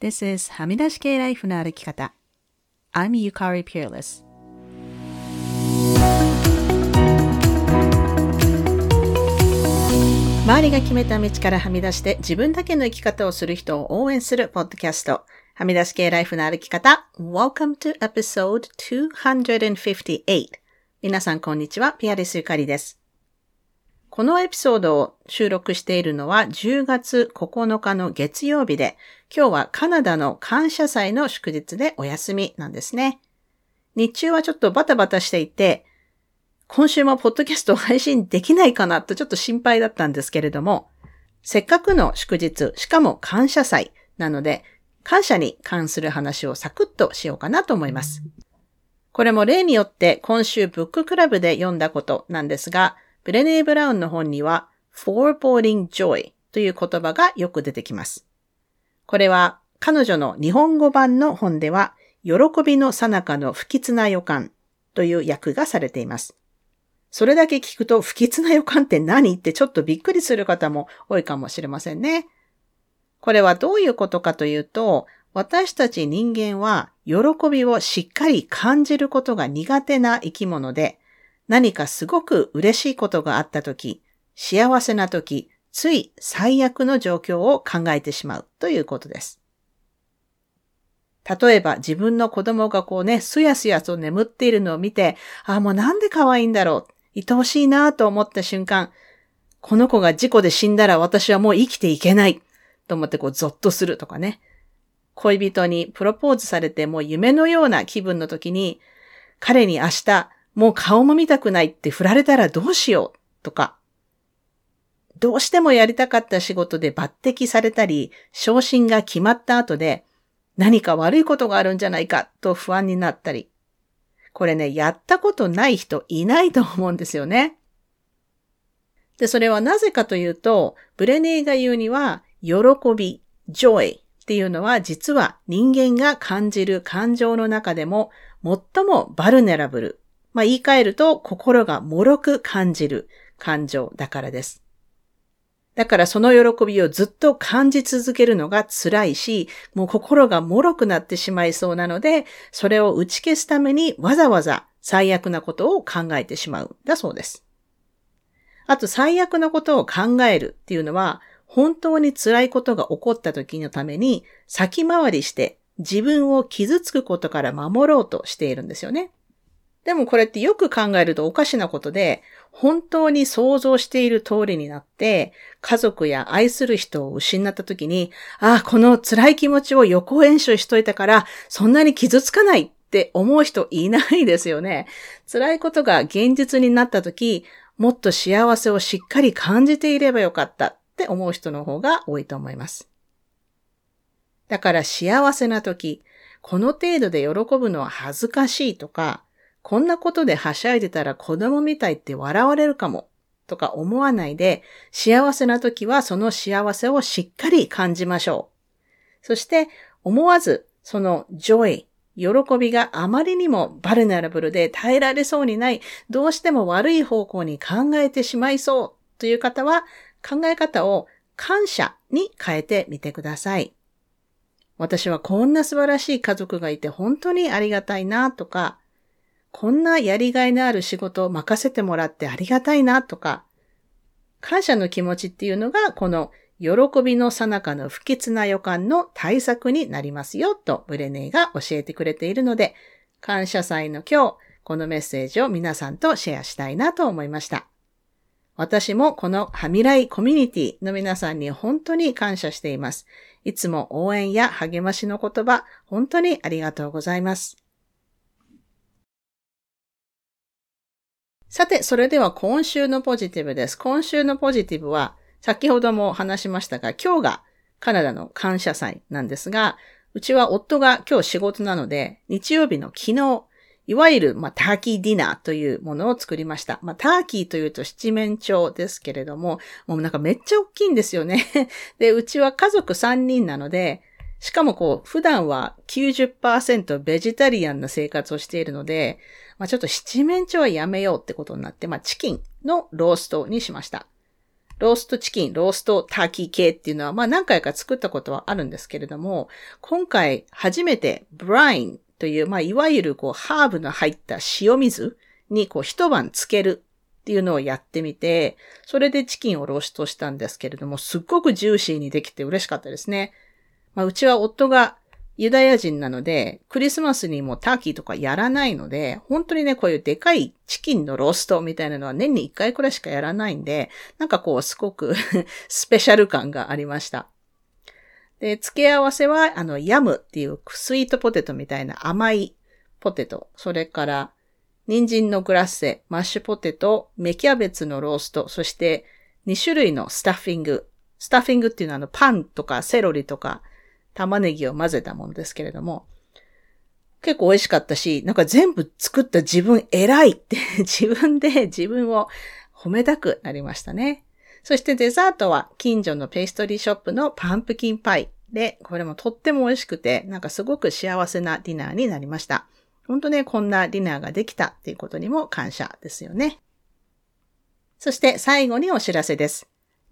This is はみ出し系ライフの歩き方。I'm Yukari Peerless. 周りが決めた道からはみ出して自分だけの生き方をする人を応援するポッドキャスト。はみ出し系ライフの歩き方。Welcome to episode 258. 皆さんこんにちは。ピアレスゆかりです。このエピソードを収録しているのは10月9日の月曜日で、今日はカナダの感謝祭の祝日でお休みなんですね。日中はちょっとバタバタしていて、今週もポッドキャストを配信できないかなとちょっと心配だったんですけれども、せっかくの祝日、しかも感謝祭なので、感謝に関する話をサクッとしようかなと思います。これも例によって今週ブッククラブで読んだことなんですが、ブレネー・ブラウンの本には foreboding joy という言葉がよく出てきます。これは彼女の日本語版の本では喜びの最中の不吉な予感という訳がされています。それだけ聞くと不吉な予感って何？ってちょっとびっくりする方も多いかもしれませんね。これはどういうことかというと、私たち人間は喜びをしっかり感じることが苦手な生き物で、何かすごく嬉しいことがあったとき、幸せなとき、つい最悪の状況を考えてしまうということです。例えば自分の子供がこうね、すやすやと眠っているのを見て、ああ、もうなんで可愛いんだろう。愛おしいなと思った瞬間、この子が事故で死んだら私はもう生きていけないと思ってこうゾッとするとかね。恋人にプロポーズされてもう夢のような気分の時に、彼に明日もう顔も見たくないって振られたらどうしようとか、どうしてもやりたかった仕事で抜擢されたり、昇進が決まった後で何か悪いことがあるんじゃないかと不安になったり。これね、やったことない人いないと思うんですよね。で、それはなぜかというと、ブレネーが言うには、喜び、joy っていうのは実は人間が感じる感情の中でも最もバルネラブル、まあ、言い換えると心が脆く感じる感情だからです。だからその喜びをずっと感じ続けるのが辛いし、もう心が脆くなってしまいそうなので、それを打ち消すためにわざわざ最悪なことを考えてしまうん。だそうです。あと最悪なことを考えるっていうのは、本当に辛いことが起こった時のために先回りして自分を傷つくことから守ろうとしているんですよね。でもこれってよく考えるとおかしなことで、本当に想像している通りになって、家族や愛する人を失った時に、ああ、この辛い気持ちを予行演習しといたから、そんなに傷つかないって思う人いないですよね。辛いことが現実になった時、もっと幸せをしっかり感じていればよかったって思う人の方が多いと思います。だから幸せな時、この程度で喜ぶのは恥ずかしいとか、こんなことではしゃいでたら子供みたいって笑われるかもとか思わないで、幸せな時はその幸せをしっかり感じましょう。そして思わずその joy、喜びがあまりにも vulnerable で耐えられそうにない、どうしても悪い方向に考えてしまいそうという方は考え方を感謝に変えてみてください。私はこんな素晴らしい家族がいて本当にありがたいなとか、こんなやりがいのある仕事を任せてもらってありがたいなとか、感謝の気持ちっていうのがこの喜びのさなかの不吉な予感の対策になりますよとブレネーが教えてくれているので、感謝祭の今日、このメッセージを皆さんとシェアしたいなと思いました。私もこのはみらいコミュニティの皆さんに本当に感謝しています。いつも応援や励ましの言葉、本当にありがとうございます。さて、それでは今週のポジティブです。今週のポジティブは、先ほども話しましたが、今日がカナダの感謝祭なんですが、うちは夫が今日仕事なので、日曜日の昨日、いわゆる、まあ、ターキーディナーというものを作りました。まあ、ターキーというと七面鳥ですけれども、もうなんかめっちゃ大きいんですよね。で、うちは家族3人なので、しかもこう、普段は90%ベジタリアンな生活をしているので、まあちょっと七面鳥はやめようってことになって、まあチキンのローストにしました。ローストチキン、ローストターキー系っていうのは、まあ何回か作ったことはあるんですけれども、今回初めてブラインという、まあいわゆるこうハーブの入った塩水にこう一晩つけるっていうのをやってみて、それでチキンをローストしたんですけれども、すっごくジューシーにできて嬉しかったですね。まあうちは夫がユダヤ人なので、クリスマスにもターキーとかやらないので、本当にね、こういうでかいチキンのローストみたいなのは年に1回くらいしかやらないんで、なんかこう、すごく スペシャル感がありました。で、付け合わせは、あの、ヤムっていうスイートポテトみたいな甘いポテト、それから、人参のグラッセ、マッシュポテト、芽キャベツのロースト、そして2種類のスタッフィング。スタッフィングっていうのはあのパンとかセロリとか玉ねぎを混ぜたものですけれども、結構美味しかったし、なんか全部作った自分偉いって 自分で自分を褒めたくなりましたね。そしてデザートは近所のペーストリーショップのパンプキンパイで、これもとっても美味しくて、なんかすごく幸せなディナーになりました。本当ね、こんなディナーができたっていうことにも感謝ですよね。そして最後にお知らせです。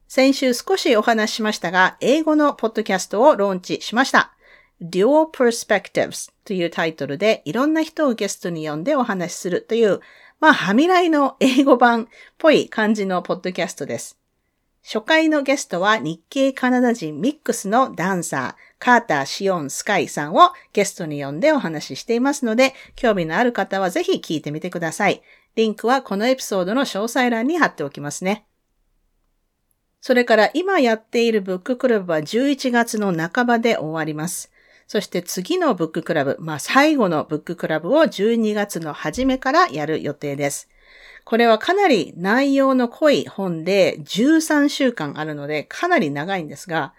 先週少しお話ししましたが、英語のポッドキャストをローンチしました。Dual Perspectives というタイトルでいろんな人をゲストに呼んでお話しするという、まあ、はみらいの英語版っぽい感じのポッドキャストです。初回のゲストは日系カナダ人ミックスのダンサー、カーター・シオン・スカイさんをゲストに呼んでお話ししていますので、興味のある方はぜひ聞いてみてください。リンクはこのエピソードの詳細欄に貼っておきますね。それから今やっているブッククラブは11月の半ばで終わります。そして次のブッククラブ、まあ最後のブッククラブを12月の初めからやる予定です。これはかなり内容の濃い本で13週間あるのでかなり長いんですが、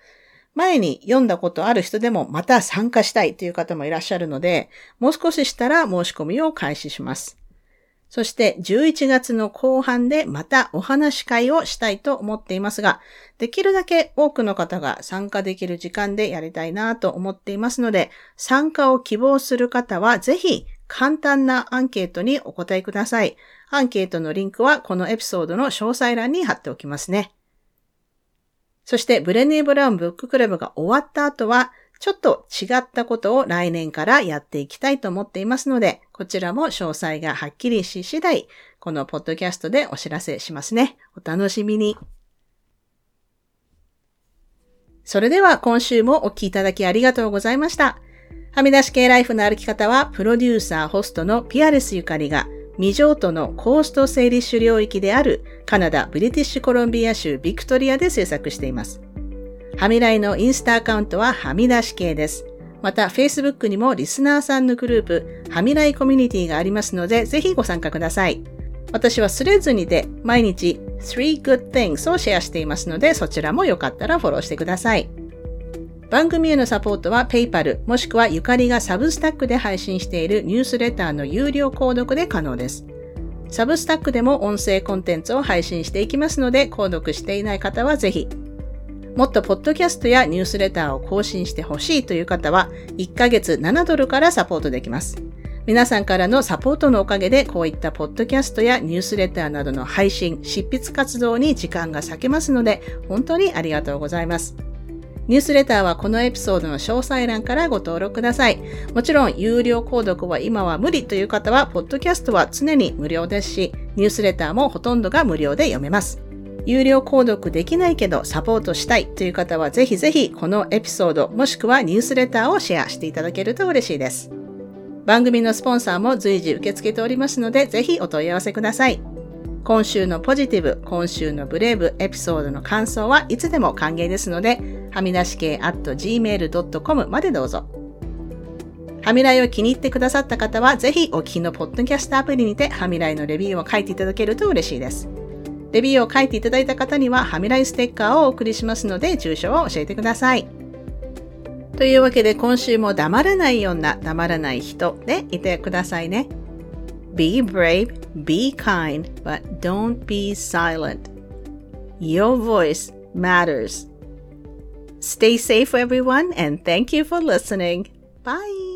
前に読んだことある人でもまた参加したいという方もいらっしゃるので、もう少ししたら申し込みを開始します。そして11月の後半でまたお話し会をしたいと思っていますが、できるだけ多くの方が参加できる時間でやりたいなと思っていますので、参加を希望する方はぜひ簡単なアンケートにお答えください。アンケートのリンクはこのエピソードの詳細欄に貼っておきますね。そしてブレネー・ブラウンブッククラブが終わった後は、ちょっと違ったことを来年からやっていきたいと思っていますので、こちらも詳細がはっきりし次第、このポッドキャストでお知らせしますね。お楽しみに。それでは今週もお聴きいただきありがとうございました。はみ出し系ライフの歩き方は、プロデューサー、ホストのピアレスゆかりが、未譲渡のコースト整理種領域であるカナダ・ブリティッシュコロンビア州ビクトリアで制作しています。はみらいのインスタアカウントははみ出し系です。また、Facebook にもリスナーさんのグループ、はみらいコミュニティがありますので、ぜひご参加ください。私はスレッズにて毎日3 good things をシェアしていますので、そちらもよかったらフォローしてください。番組へのサポートは PayPal もしくはゆかりがサブスタックで配信しているニュースレターの有料購読で可能です。サブスタックでも音声コンテンツを配信していきますので、購読していない方はぜひもっとポッドキャストやニュースレターを更新してほしいという方は、1ヶ月7ドルからサポートできます。皆さんからのサポートのおかげで、こういったポッドキャストやニュースレターなどの配信、執筆活動に時間が割けますので、本当にありがとうございます。ニュースレターはこのエピソードの詳細欄からご登録ください。もちろん、有料購読は今は無理という方は、ポッドキャストは常に無料ですし、ニュースレターもほとんどが無料で読めます。有料購読できないけどサポートしたいという方はぜひぜひこのエピソードもしくはニュースレターをシェアしていただけると嬉しいです。番組のスポンサーも随時受け付けておりますのでぜひお問い合わせください。今週のポジティブ、今週のブレイブエピソードの感想はいつでも歓迎ですので、はみ出し系 at gmail.com までどうぞ。はみらいを気に入ってくださった方は、ぜひお聞きのポッドキャストアプリにてはみらいのレビューを書いていただけると嬉しいです。レビューを書いていただいた方には、ハミライステッカーをお送りしますので、住所を教えてください。というわけで、今週も黙らないような黙らない人でいてくださいね。Be brave, be kind, but don't be silent. Your voice matters. Stay safe, everyone, and thank you for listening. Bye.